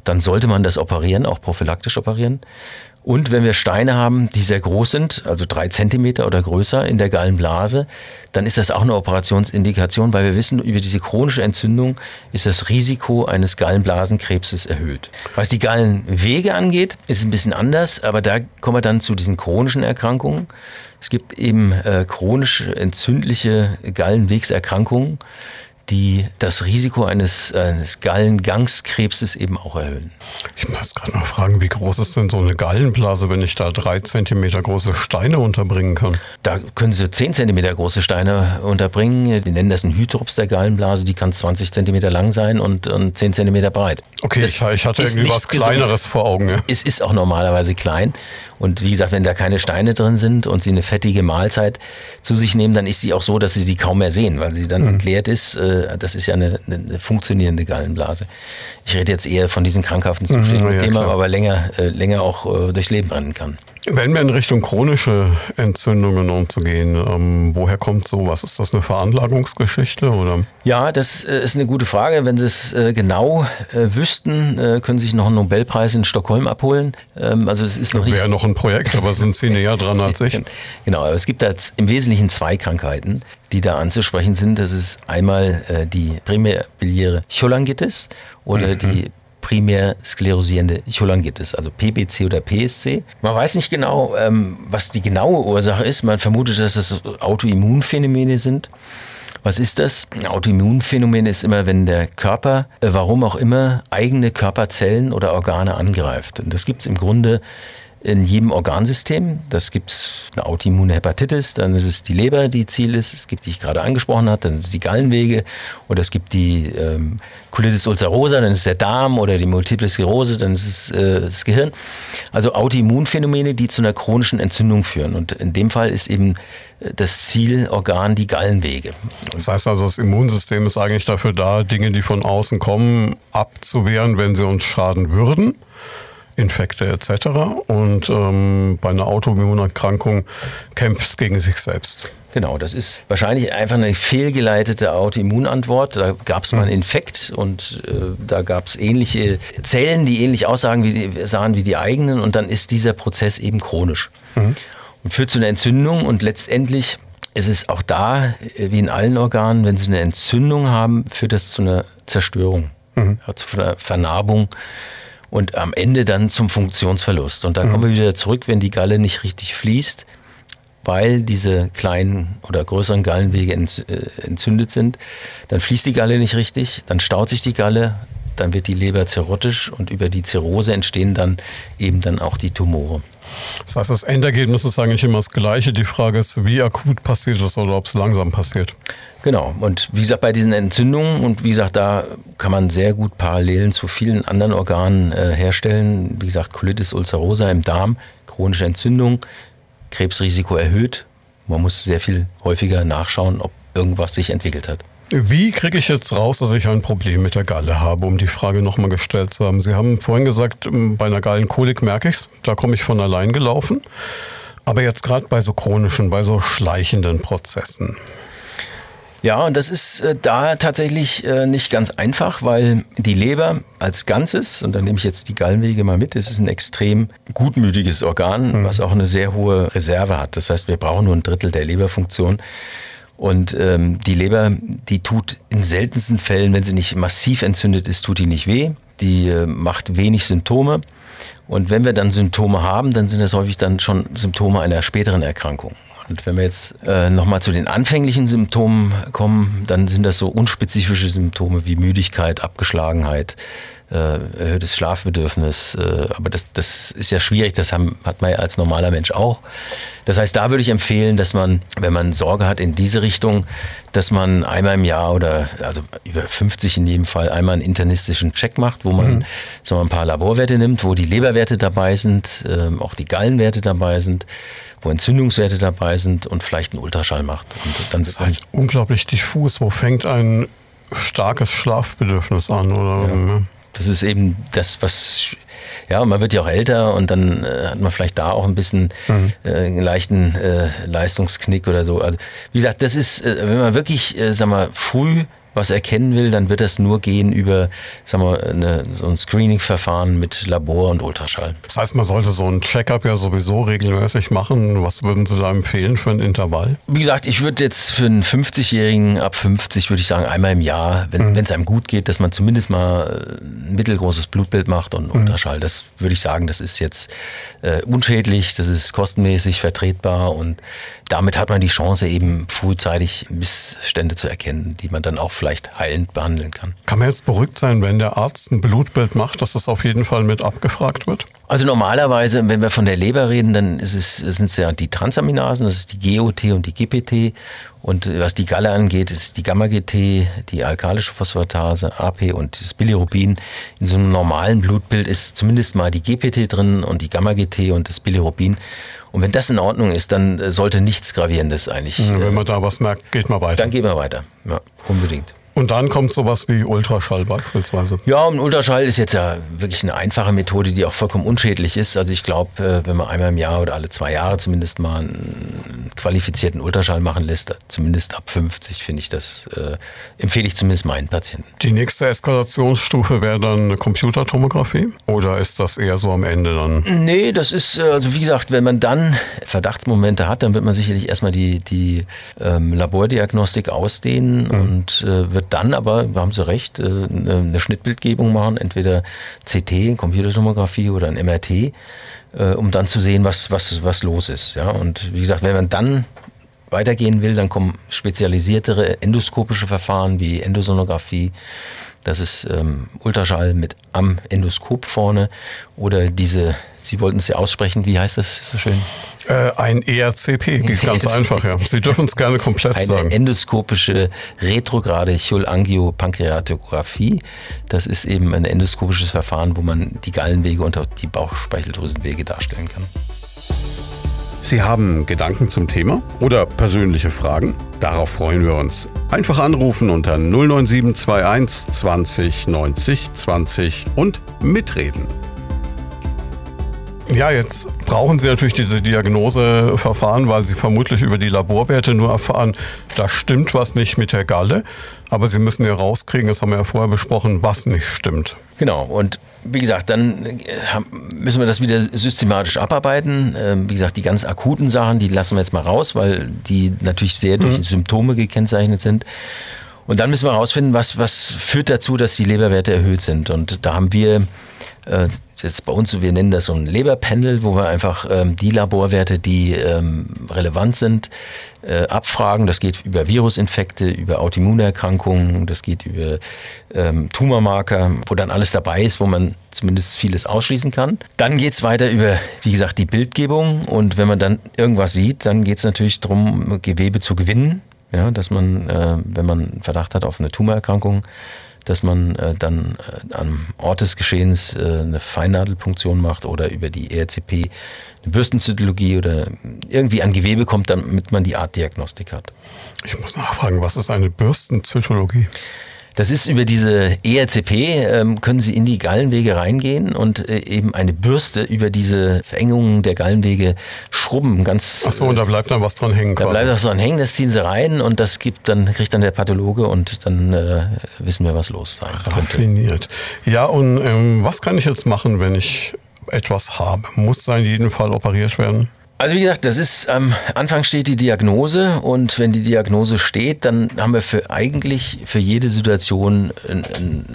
B: dann sollte man das operieren, auch prophylaktisch operieren. Und wenn wir Steine haben, die sehr groß sind, also drei Zentimeter oder größer in der Gallenblase, dann ist das auch eine Operationsindikation, weil wir wissen, über diese chronische Entzündung ist das Risiko eines Gallenblasenkrebses erhöht. Was die Gallenwege angeht, ist es ein bisschen anders, aber da kommen wir dann zu diesen chronischen Erkrankungen. Es gibt eben äh, chronisch entzündliche Gallenwegserkrankungen die das Risiko eines, eines Gallengangskrebses eben auch erhöhen.
A: Ich muss gerade noch fragen, wie groß ist denn so eine Gallenblase, wenn ich da drei Zentimeter große Steine unterbringen kann?
B: Da können Sie zehn Zentimeter große Steine unterbringen. Die nennen das ein Hydrops der Gallenblase. Die kann 20 Zentimeter lang sein und, und 10 Zentimeter breit.
A: Okay, ich, ich, hatte irgendwie was Kleineres gesund. vor Augen. Ja.
B: Es ist auch normalerweise klein. Und wie gesagt, wenn da keine Steine drin sind und Sie eine fettige Mahlzeit zu sich nehmen, dann ist sie auch so, dass Sie sie kaum mehr sehen, weil sie dann mhm. entleert ist. Äh, das ist ja eine, eine, funktionierende Gallenblase. Ich rede jetzt eher von diesen krankhaften Zuständen, mhm, ja, die man aber länger, äh, länger auch äh, durchs Leben rennen kann.
A: Wenn wir in Richtung chronische Entzündungen umzugehen, ähm, woher kommt sowas? Ist das eine Veranlagungsgeschichte oder?
B: Ja, das äh, ist eine gute Frage. Wenn Sie es äh, genau äh, wüssten, äh, können Sie sich noch einen Nobelpreis in Stockholm abholen.
A: Ähm, also es ist noch. Wäre noch ein Projekt, aber sind Sie näher dran als ich?
B: Genau, aber es gibt da im Wesentlichen zwei Krankheiten, die da anzusprechen sind. Das ist einmal äh, die primär biliäre Cholangitis oder mhm. die primär sklerosierende Cholangitis, also PBC oder PSC. Man weiß nicht genau, ähm, was die genaue Ursache ist. Man vermutet, dass das Autoimmunphänomene sind. Was ist das? Ein Autoimmunphänomen ist immer, wenn der Körper, äh, warum auch immer, eigene Körperzellen oder Organe angreift. Und das gibt es im Grunde in jedem Organsystem. Das gibt es eine autoimmune Hepatitis, dann ist es die Leber, die Ziel ist. Es gibt, die ich gerade angesprochen habe, dann ist es die Gallenwege oder es gibt die ähm, Colitis ulcerosa, dann ist es der Darm oder die Multiple Sklerose, dann ist es äh, das Gehirn. Also Autoimmunphänomene, die zu einer chronischen Entzündung führen. Und in dem Fall ist eben äh, das Zielorgan die Gallenwege.
A: Das heißt also, das Immunsystem ist eigentlich dafür da, Dinge, die von außen kommen, abzuwehren, wenn sie uns schaden würden. Infekte etc. Und ähm, bei einer Autoimmunerkrankung kämpft es gegen sich selbst.
B: Genau, das ist wahrscheinlich einfach eine fehlgeleitete Autoimmunantwort. Da gab es mal einen hm. Infekt und äh, da gab es ähnliche Zellen, die ähnlich aussahen wie, die, sahen wie die eigenen und dann ist dieser Prozess eben chronisch mhm. und führt zu einer Entzündung und letztendlich ist es auch da, äh, wie in allen Organen, wenn sie eine Entzündung haben, führt das zu einer Zerstörung, mhm. zu einer Vernarbung und am Ende dann zum Funktionsverlust. Und da mhm. kommen wir wieder zurück, wenn die Galle nicht richtig fließt, weil diese kleinen oder größeren Gallenwege äh, entzündet sind, dann fließt die Galle nicht richtig, dann staut sich die Galle, dann wird die Leber zirrhotisch und über die Zirrhose entstehen dann eben dann auch die Tumore.
A: Das heißt, das Endergebnis ist eigentlich immer das gleiche. Die Frage ist, wie akut passiert es oder ob es langsam passiert.
B: Genau. Und wie gesagt, bei diesen Entzündungen und wie gesagt, da kann man sehr gut Parallelen zu vielen anderen Organen äh, herstellen. Wie gesagt, Colitis ulcerosa im Darm, chronische Entzündung, Krebsrisiko erhöht. Man muss sehr viel häufiger nachschauen, ob irgendwas sich entwickelt hat.
A: Wie kriege ich jetzt raus, dass ich ein Problem mit der Galle habe, um die Frage nochmal gestellt zu haben? Sie haben vorhin gesagt, bei einer Gallenkolik merke ich es, da komme ich von allein gelaufen. Aber jetzt gerade bei so chronischen, bei so schleichenden Prozessen.
B: Ja, und das ist äh, da tatsächlich äh, nicht ganz einfach, weil die Leber als Ganzes, und da nehme ich jetzt die Gallenwege mal mit, es ist ein extrem gutmütiges Organ, mhm. was auch eine sehr hohe Reserve hat. Das heißt, wir brauchen nur ein Drittel der Leberfunktion. Und ähm, die Leber, die tut in seltensten Fällen, wenn sie nicht massiv entzündet ist, tut die nicht weh. Die äh, macht wenig Symptome. Und wenn wir dann Symptome haben, dann sind das häufig dann schon Symptome einer späteren Erkrankung. Und wenn wir jetzt äh, nochmal zu den anfänglichen Symptomen kommen, dann sind das so unspezifische Symptome wie Müdigkeit, Abgeschlagenheit, erhöhtes Schlafbedürfnis. Äh, aber das, das ist ja schwierig, das haben, hat man ja als normaler Mensch auch. Das heißt, da würde ich empfehlen, dass man, wenn man Sorge hat in diese Richtung, dass man einmal im Jahr oder also über 50 in jedem Fall einmal einen internistischen Check macht, wo man mhm. so ein paar Laborwerte nimmt, wo die Leberwerte dabei sind, äh, auch die Gallenwerte dabei sind wo Entzündungswerte dabei sind und vielleicht einen Ultraschall macht. Und
A: dann das ist halt unglaublich diffus. Wo fängt ein starkes Schlafbedürfnis an? Oder? Ja.
B: Das ist eben das, was ja, man wird ja auch älter und dann äh, hat man vielleicht da auch ein bisschen mhm. äh, einen leichten äh, Leistungsknick oder so. Also wie gesagt, das ist, äh, wenn man wirklich, äh, sag mal, früh was erkennen will, dann wird das nur gehen über sagen wir, eine, so ein Screening-Verfahren mit Labor und Ultraschall.
A: Das heißt, man sollte so ein Checkup ja sowieso regelmäßig machen. Was würden Sie da empfehlen für ein Intervall?
B: Wie gesagt, ich würde jetzt für einen 50-Jährigen ab 50 würde ich sagen, einmal im Jahr, wenn mhm. es einem gut geht, dass man zumindest mal ein mittelgroßes Blutbild macht und mhm. Ultraschall. Das würde ich sagen, das ist jetzt äh, unschädlich, das ist kostenmäßig vertretbar und damit hat man die Chance, eben frühzeitig Missstände zu erkennen, die man dann auch vielleicht heilend behandeln kann.
A: Kann man jetzt beruhigt sein, wenn der Arzt ein Blutbild macht, dass das auf jeden Fall mit abgefragt wird?
B: Also normalerweise, wenn wir von der Leber reden, dann ist es, sind es ja die Transaminasen, das ist die GOT und die GPT. Und was die Galle angeht, ist die Gamma-GT, die alkalische Phosphatase, AP und das Bilirubin. In so einem normalen Blutbild ist zumindest mal die GPT drin und die Gamma-GT und das Bilirubin. Und wenn das in Ordnung ist, dann äh, sollte nichts Gravierendes eigentlich.
A: wenn äh, man da was merkt, geht man weiter.
B: Dann geht man weiter. Ja, unbedingt.
A: Und dann kommt sowas wie Ultraschall beispielsweise.
B: Ja, und Ultraschall ist jetzt ja wirklich eine einfache Methode, die auch vollkommen unschädlich ist. Also ich glaube, äh, wenn man einmal im Jahr oder alle zwei Jahre zumindest mal einen qualifizierten Ultraschall machen lässt, zumindest ab 50, finde ich das, äh, empfehle ich zumindest meinen Patienten.
A: Die nächste Eskalationsstufe wäre dann eine Computertomographie? Oder ist das eher so am Ende dann?
B: Nee, das ist, äh, also wie gesagt, wenn man dann Verdachtsmomente hat, dann wird man sicherlich erstmal die, die ähm, Labordiagnostik ausdehnen mhm. und äh, wird wird dann aber, da haben Sie recht, äh, eine Schnittbildgebung machen, entweder CT, Computertomographie oder ein MRT, äh, um dann zu sehen, was, was, was los ist. Ja? Und wie gesagt, wenn man dann weitergehen will, dann kommen spezialisiertere endoskopische Verfahren wie Endosonographie. Das ist ähm, Ultraschall mit am Endoskop vorne oder diese Sie wollten es ja aussprechen. Wie heißt das so schön?
A: Äh, ein ERCP, geht ganz einfach, ja. Sie dürfen es gerne komplett
B: Eine
A: sagen.
B: Eine endoskopische retrograde Cholangiopankreatographie. Das ist eben ein endoskopisches Verfahren, wo man die Gallenwege und auch die Bauchspeicheldrüsenwege darstellen kann.
A: Sie haben Gedanken zum Thema oder persönliche Fragen? Darauf freuen wir uns. Einfach anrufen unter 09721 20 90 20 und mitreden. Ja, jetzt brauchen Sie natürlich diese Diagnoseverfahren, weil Sie vermutlich über die Laborwerte nur erfahren, da stimmt was nicht mit der Galle. Aber Sie müssen ja rauskriegen, das haben wir ja vorher besprochen, was nicht stimmt.
B: Genau. Und wie gesagt, dann äh, müssen wir das wieder systematisch abarbeiten. Ähm, wie gesagt, die ganz akuten Sachen, die lassen wir jetzt mal raus, weil die natürlich sehr durch mhm. Symptome gekennzeichnet sind. Und dann müssen wir herausfinden, was, was führt dazu, dass die Leberwerte erhöht sind. Und da haben wir äh, jetzt bei uns, wir nennen das so ein Leberpanel, wo wir einfach ähm, die Laborwerte, die ähm, relevant sind, äh, abfragen. Das geht über Virusinfekte, über Autoimmunerkrankungen, das geht über ähm, Tumormarker, wo dann alles dabei ist, wo man zumindest vieles ausschließen kann. Dann geht es weiter über, wie gesagt, die Bildgebung. Und wenn man dann irgendwas sieht, dann geht es natürlich darum, Gewebe zu gewinnen. Ja, dass man, äh, wenn man Verdacht hat auf eine Tumorerkrankung, dass man äh, dann äh, am Ort des Geschehens äh, eine Feinnadelpunktion macht oder über die ERCP eine Bürstenzytologie oder irgendwie an Gewebe kommt, damit man die Artdiagnostik hat.
A: Ich muss nachfragen, was ist eine Bürstenzytologie?
B: Das ist über diese ERCP, ähm, können Sie in die Gallenwege reingehen und äh, eben eine Bürste über diese Verengungen der Gallenwege schrubben. Ganz,
A: Ach so, und da bleibt dann was dran hängen.
B: Da quasi. bleibt was dran hängen, das ziehen Sie rein und das gibt dann, kriegt dann der Pathologe und dann äh, wissen wir, was los sein
A: Raffiniert. Könnte. Ja, und ähm, was kann ich jetzt machen, wenn ich etwas habe? Muss da in jedem Fall operiert werden?
B: Also wie gesagt, das ist am Anfang steht die Diagnose und wenn die Diagnose steht, dann haben wir für eigentlich für jede Situation ein, ein,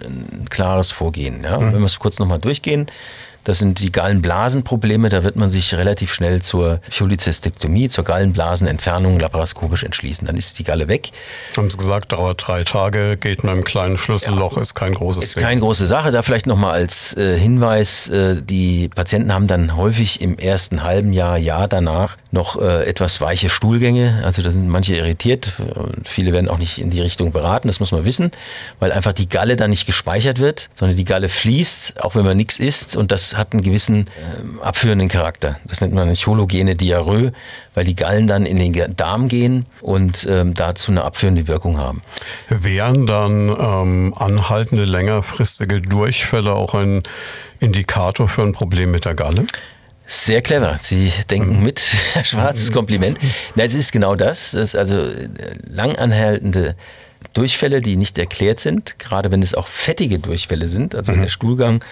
B: ein klares Vorgehen. Ja? Mhm. Wenn wir es kurz nochmal durchgehen, das sind die Gallenblasenprobleme. Da wird man sich relativ schnell zur Cholizystektomie, zur Gallenblasenentfernung laparoskopisch entschließen. Dann ist die Galle weg.
A: Haben Sie gesagt, dauert drei Tage, geht mit einem kleinen Schlüsselloch, ja. ist kein großes
B: Ist Ding. keine große Sache. Da vielleicht nochmal als äh, Hinweis, äh, die Patienten haben dann häufig im ersten halben Jahr, Jahr danach noch äh, etwas weiche Stuhlgänge. Also da sind manche irritiert. Viele werden auch nicht in die Richtung beraten, das muss man wissen, weil einfach die Galle dann nicht gespeichert wird, sondern die Galle fließt, auch wenn man nichts isst. Und das hat einen gewissen äh, abführenden Charakter. Das nennt man eine chologene Diarrhoe, weil die Gallen dann in den Darm gehen und ähm, dazu eine abführende Wirkung haben.
A: Wären dann ähm, anhaltende längerfristige Durchfälle auch ein Indikator für ein Problem mit der Galle?
B: Sehr clever. Sie denken mit. Schwarzes Kompliment. Na, es ist genau das. das ist also äh, langanhaltende Durchfälle, die nicht erklärt sind, gerade wenn es auch fettige Durchfälle sind, also mhm. der Stuhlgang.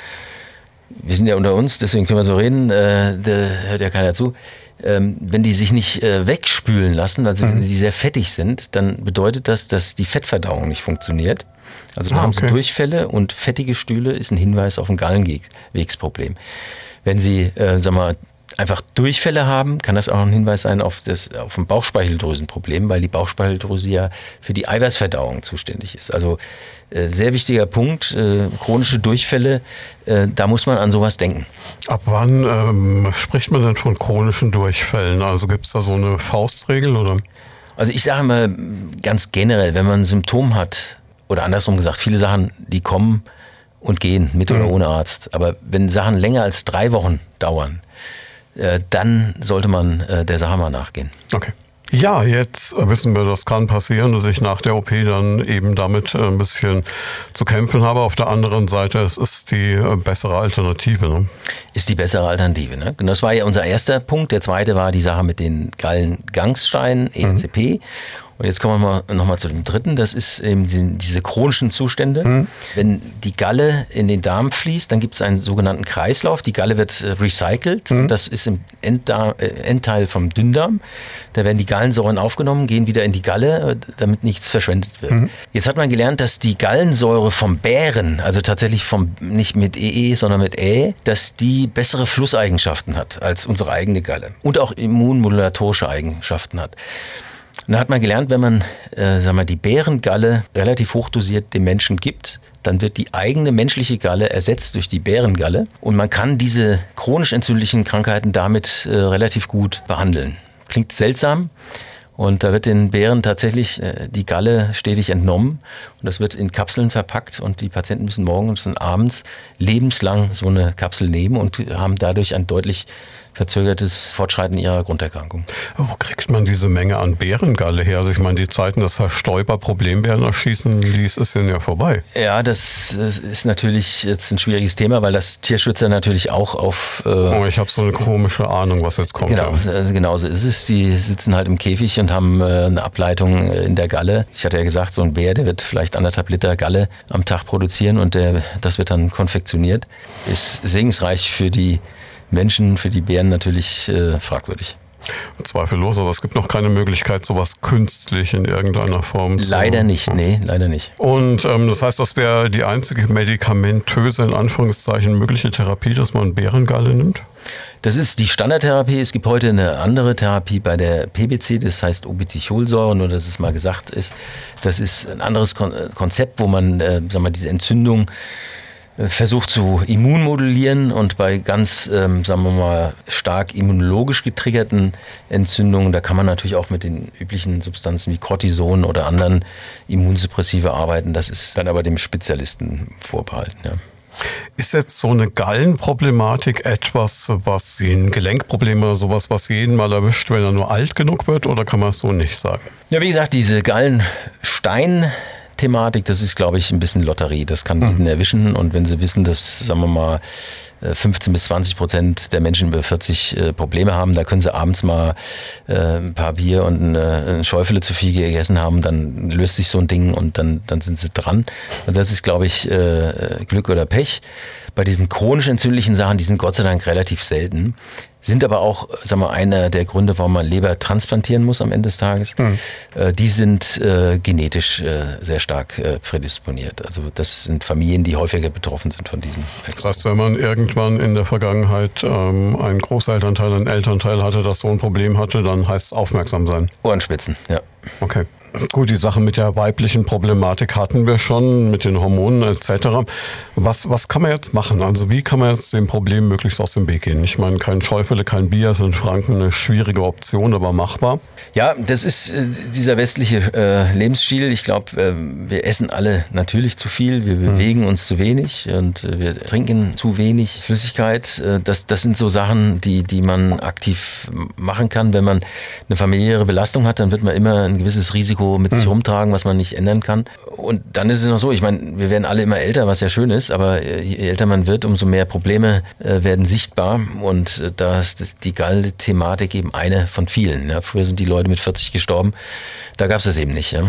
B: Wir sind ja unter uns, deswegen können wir so reden, äh, da hört ja keiner zu. Ähm, wenn die sich nicht äh, wegspülen lassen, also mhm. wenn die sehr fettig sind, dann bedeutet das, dass die Fettverdauung nicht funktioniert. Also da ah, haben Sie Durchfälle und fettige Stühle ist ein Hinweis auf ein Gallenwegsproblem. Wenn Sie, äh, sag mal, einfach Durchfälle haben, kann das auch ein Hinweis sein auf, das, auf ein Bauchspeicheldrüsenproblem, weil die Bauchspeicheldrüse ja für die Eiweißverdauung zuständig ist. Also äh, sehr wichtiger Punkt, äh, chronische Durchfälle, äh, da muss man an sowas denken.
A: Ab wann ähm, spricht man denn von chronischen Durchfällen? Also gibt es da so eine Faustregel oder?
B: Also ich sage mal ganz generell, wenn man ein Symptom hat, oder andersrum gesagt, viele Sachen, die kommen und gehen, mit oder mhm. ohne Arzt. Aber wenn Sachen länger als drei Wochen dauern, dann sollte man äh, der Sache mal nachgehen.
A: Okay. Ja, jetzt wissen wir, das kann passieren, dass ich nach der OP dann eben damit äh, ein bisschen zu kämpfen habe. Auf der anderen Seite, es ist die bessere Alternative. Ne?
B: Ist die bessere Alternative. Ne? Das war ja unser erster Punkt. Der zweite war die Sache mit den Gallengangssteinen, ECP. Mhm. Und jetzt kommen wir mal nochmal zu dem dritten. Das ist eben diese chronischen Zustände. Mhm. Wenn die Galle in den Darm fließt, dann gibt es einen sogenannten Kreislauf. Die Galle wird äh, recycelt. Mhm. Das ist im Enddarm, äh, Endteil vom Dünndarm. Da werden die Gallensäuren aufgenommen, gehen wieder in die Galle, äh, damit nichts verschwendet wird. Mhm. Jetzt hat man gelernt, dass die Gallensäure vom Bären, also tatsächlich vom, nicht mit EE, e, sondern mit Ä, dass die bessere Flusseigenschaften hat als unsere eigene Galle. Und auch immunmodulatorische Eigenschaften hat. Und da hat man gelernt, wenn man äh, sag mal, die Bärengalle relativ hochdosiert dem Menschen gibt, dann wird die eigene menschliche Galle ersetzt durch die Bärengalle. Und man kann diese chronisch entzündlichen Krankheiten damit äh, relativ gut behandeln. Klingt seltsam, und da wird den Bären tatsächlich äh, die Galle stetig entnommen. Und das wird in Kapseln verpackt. Und die Patienten müssen morgens und abends lebenslang so eine Kapsel nehmen und haben dadurch ein deutlich verzögertes Fortschreiten ihrer Grunderkrankung.
A: Wo kriegt man diese Menge an Bärengalle her? Also ich meine, die Zeiten, dass Herr Stoiber Problembären erschießen ließ, ist ja vorbei.
B: Ja, das ist natürlich jetzt ein schwieriges Thema, weil das Tierschützer natürlich auch auf...
A: Äh, oh, ich habe so eine komische Ahnung, was jetzt kommt.
B: Genau, ja. Äh, genau so ist es. Die sitzen halt im Käfig und haben äh, eine Ableitung äh, in der Galle. Ich hatte ja gesagt, so ein Bär, der wird vielleicht anderthalb Liter Galle am Tag produzieren und der, das wird dann konfektioniert. Ist segensreich für die Menschen, für die Bären natürlich äh, fragwürdig.
A: Zweifellos, aber es gibt noch keine Möglichkeit, sowas künstlich in irgendeiner Form
B: zu Leider nicht, ja. nee, leider nicht.
A: Und ähm, das heißt, das wäre die einzige medikamentöse, in Anführungszeichen, mögliche Therapie, dass man Bärengalle nimmt?
B: Das ist die Standardtherapie. Es gibt heute eine andere Therapie bei der PBC, das heißt Obethicholsäure, nur dass es mal gesagt ist. Das ist ein anderes Konzept, wo man äh, sag mal, diese Entzündung äh, versucht zu immunmodulieren und bei ganz, ähm, sagen wir mal, stark immunologisch getriggerten Entzündungen, da kann man natürlich auch mit den üblichen Substanzen wie Cortison oder anderen Immunsuppressive arbeiten. Das ist dann aber dem Spezialisten vorbehalten. Ja.
A: Ist jetzt so eine Gallenproblematik etwas, was ein Gelenkproblem oder sowas, was jeden mal erwischt, wenn er nur alt genug wird, oder kann man es so nicht sagen?
B: Ja, wie gesagt, diese Gallenstein- Thematik, das ist, glaube ich, ein bisschen Lotterie. Das kann jeden mhm. erwischen. Und wenn Sie wissen, dass, sagen wir mal, 15 äh, bis 20 Prozent der Menschen über 40 äh, Probleme haben. Da können sie abends mal äh, ein paar Bier und eine, eine Schäufele zu viel gegessen haben, dann löst sich so ein Ding und dann, dann sind sie dran. Und das ist, glaube ich, äh, Glück oder Pech. Bei diesen chronisch entzündlichen Sachen, die sind Gott sei Dank relativ selten sind aber auch, sagen wir, einer der Gründe, warum man Leber transplantieren muss am Ende des Tages. Mhm. Äh, die sind äh, genetisch äh, sehr stark äh, prädisponiert. Also das sind Familien, die häufiger betroffen sind von diesen.
A: Das heißt, wenn man irgendwann in der Vergangenheit ähm, einen Großelternteil, einen Elternteil hatte, das so ein Problem hatte, dann heißt es aufmerksam sein.
B: Ohrenspitzen, ja.
A: Okay. Gut, die Sache mit der weiblichen Problematik hatten wir schon, mit den Hormonen etc. Was, was kann man jetzt machen? Also wie kann man jetzt dem Problem möglichst aus dem Weg gehen? Ich meine, kein Schäufele, kein Bier sind Franken eine schwierige Option, aber machbar.
B: Ja, das ist äh, dieser westliche äh, Lebensstil. Ich glaube, äh, wir essen alle natürlich zu viel, wir hm. bewegen mhm. uns zu wenig und äh, wir trinken zu wenig Flüssigkeit. Äh, das, das sind so Sachen, die, die man aktiv machen kann. Wenn man eine familiäre Belastung hat, dann wird man immer ein gewisses Risiko Risiko mit sich mhm. rumtragen, was man nicht ändern kann. Und dann ist es noch so, ich meine, wir werden alle immer älter, was ja schön ist, aber je älter man wird, umso mehr Probleme äh, werden sichtbar. Und äh, da ist die Galle-Thematik eben eine von vielen. Ja. Früher sind die Leute mit 40 gestorben. Da gab es das eben nicht. Ja.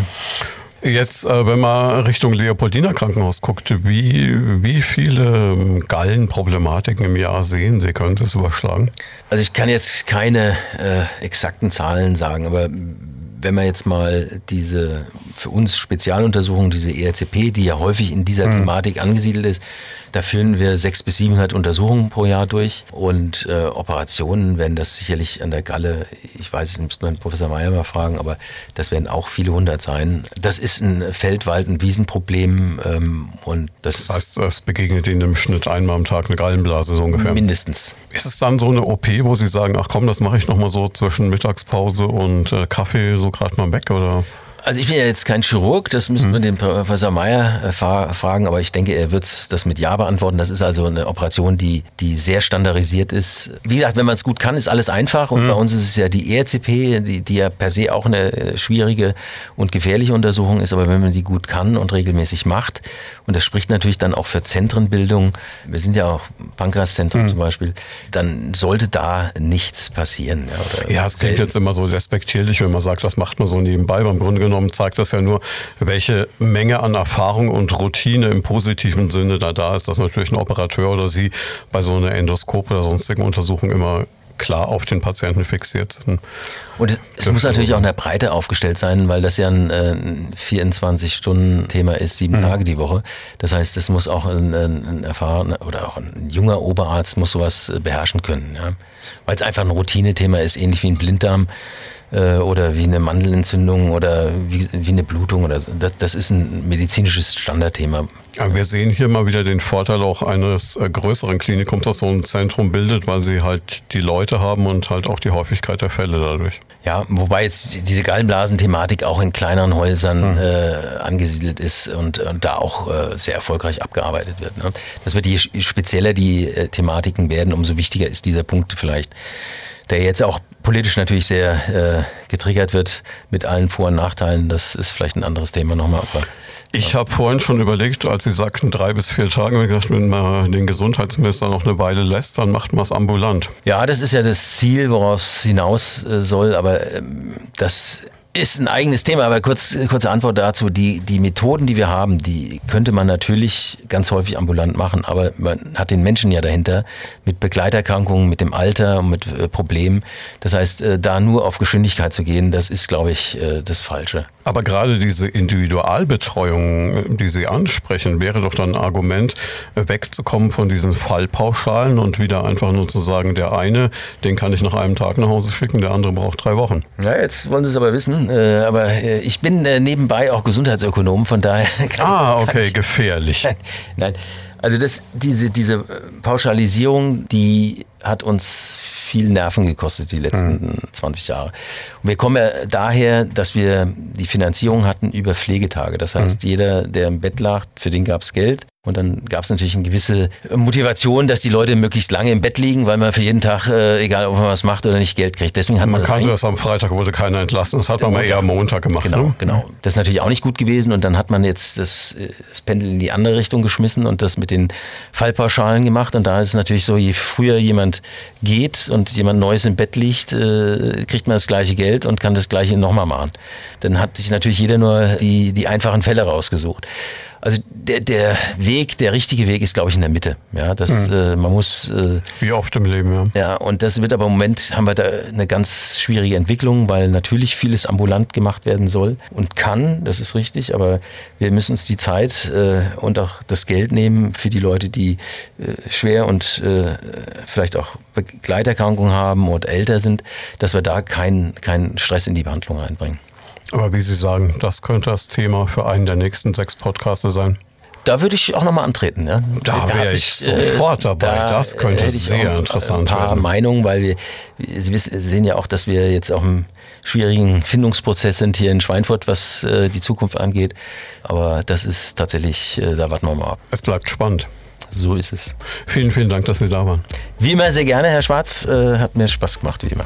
A: Jetzt, äh, wenn man Richtung Leopoldiner Krankenhaus guckt, wie, wie viele ähm, Gallenproblematiken im Jahr sehen Sie? Können Sie es überschlagen?
B: Also ich kann jetzt keine äh, exakten Zahlen sagen, aber wenn man jetzt mal diese für uns Spezialuntersuchung, diese ERCP, die ja häufig in dieser mhm. Thematik angesiedelt ist, da führen wir 600 bis 700 Untersuchungen pro Jahr durch und äh, Operationen werden das sicherlich an der Galle, ich weiß, ich müsste man Professor Meyer mal fragen, aber das werden auch viele hundert sein. Das ist ein Feldwald- und Wiesenproblem ähm, und das,
A: das heißt, es begegnet Ihnen im Schnitt einmal am Tag eine Gallenblase so ungefähr?
B: Mindestens.
A: Ist es dann so eine OP, wo Sie sagen, ach komm, das mache ich nochmal so zwischen Mittagspause und äh, Kaffee so gerade mal weg oder?
B: Also ich bin ja jetzt kein Chirurg, das müssen wir den Professor Meyer äh, fragen, aber ich denke, er wird das mit Ja beantworten. Das ist also eine Operation, die, die sehr standardisiert ist. Wie gesagt, wenn man es gut kann, ist alles einfach und mhm. bei uns ist es ja die ERCP, die, die ja per se auch eine äh, schwierige und gefährliche Untersuchung ist, aber wenn man die gut kann und regelmäßig macht, und das spricht natürlich dann auch für Zentrenbildung, wir sind ja auch Pankreaszentrum mhm. zum Beispiel, dann sollte da nichts passieren.
A: Ja, ja es klingt jetzt immer so respektierlich, wenn man sagt, das macht man so nebenbei. Beim Grunde genommen genommen zeigt das ja nur, welche Menge an Erfahrung und Routine im positiven Sinne da da ist, dass natürlich ein Operateur oder Sie bei so einer Endoskop oder sonstigen Untersuchung immer klar auf den Patienten fixiert sind.
B: Und es muss natürlich auch in der Breite aufgestellt sein, weil das ja ein, ein 24-Stunden-Thema ist, sieben mhm. Tage die Woche. Das heißt, es muss auch ein, ein, erfahrener oder auch ein junger Oberarzt muss sowas beherrschen können. Ja? Weil es einfach ein Routine-Thema ist, ähnlich wie ein Blinddarm äh, oder wie eine Mandelentzündung oder wie, wie eine Blutung oder so. Das, das ist ein medizinisches Standardthema.
A: Aber wir sehen hier mal wieder den Vorteil auch eines äh, größeren Klinikums, das so ein Zentrum bildet, weil sie halt die Leute haben und halt auch die Häufigkeit der Fälle dadurch.
B: Ja, wobei jetzt diese Gallenblasenthematik auch in kleineren Häusern hm. äh, angesiedelt ist und, und da auch äh, sehr erfolgreich abgearbeitet wird. Ne? Das wird je spezieller die äh, Thematiken werden, umso wichtiger ist dieser Punkt vielleicht der jetzt auch politisch natürlich sehr äh, getriggert wird mit allen Vor- und Nachteilen. Das ist vielleicht ein anderes Thema nochmal. Aber,
A: ich habe vorhin schon überlegt, als Sie sagten drei bis vier Tage, ich gedacht, wenn man den Gesundheitsminister noch eine Weile lässt, dann macht man es ambulant.
B: Ja, das ist ja das Ziel, woraus es hinaus äh, soll, aber ähm, das ist ein eigenes Thema, aber kurz, kurze Antwort dazu. Die, die Methoden, die wir haben, die könnte man natürlich ganz häufig ambulant machen, aber man hat den Menschen ja dahinter mit Begleiterkrankungen, mit dem Alter und mit äh, Problemen. Das heißt, äh, da nur auf Geschwindigkeit zu gehen, das ist, glaube ich, äh, das Falsche.
A: Aber gerade diese Individualbetreuung, die Sie ansprechen, wäre doch dann ein Argument, wegzukommen von diesen Fallpauschalen und wieder einfach nur zu sagen, der eine, den kann ich nach einem Tag nach Hause schicken, der andere braucht drei Wochen.
B: Ja, jetzt wollen Sie es aber wissen. Äh, aber äh, ich bin äh, nebenbei auch Gesundheitsökonom, von daher.
A: ah, okay, gefährlich.
B: Nein, nein. Also das, diese, diese Pauschalisierung, die hat uns viel Nerven gekostet die letzten mhm. 20 Jahre. Und wir kommen ja daher, dass wir die Finanzierung hatten über Pflegetage. Das heißt, mhm. jeder, der im Bett lag, für den gab es Geld. Und dann gab es natürlich eine gewisse Motivation, dass die Leute möglichst lange im Bett liegen, weil man für jeden Tag, äh, egal ob man was macht oder nicht, Geld kriegt.
A: Deswegen hat man, man kannte das am Freitag, wurde keiner entlassen. Das hat man mal eher am Montag gemacht.
B: Genau, ne? genau. Das ist natürlich auch nicht gut gewesen. Und dann hat man jetzt das, das Pendel in die andere Richtung geschmissen und das mit den Fallpauschalen gemacht. Und da ist es natürlich so, je früher jemand geht und jemand Neues im Bett liegt, äh, kriegt man das gleiche Geld und kann das gleiche nochmal machen. Dann hat sich natürlich jeder nur die, die einfachen Fälle rausgesucht. Also der, der Weg, der richtige Weg ist, glaube ich, in der Mitte. Ja, das, mhm. äh, man muss. Äh,
A: Wie oft im Leben, ja.
B: Ja, und das wird aber im Moment haben wir da eine ganz schwierige Entwicklung, weil natürlich vieles ambulant gemacht werden soll und kann. Das ist richtig, aber wir müssen uns die Zeit äh, und auch das Geld nehmen für die Leute, die äh, schwer und äh, vielleicht auch Begleiterkrankungen haben und älter sind, dass wir da keinen keinen Stress in die Behandlung reinbringen.
A: Aber wie Sie sagen, das könnte das Thema für einen der nächsten sechs Podcaste sein.
B: Da würde ich auch nochmal antreten. Ja.
A: Da wäre ich, ich, sofort äh, dabei. Da das könnte sehr interessant
B: werden. Ein paar
A: werden.
B: Meinungen, weil wir, Sie sehen ja auch, dass wir jetzt auch im schwierigen Findungsprozess sind hier in Schweinfurt, was äh, die Zukunft angeht. Aber das ist tatsächlich, äh, da warten wir mal ab.
A: Es bleibt spannend.
B: So ist es.
A: Vielen, vielen Dank, dass Sie da waren.
B: Wie immer sehr gerne, Herr Schwarz. Äh, hat mir Spaß gemacht, wie immer.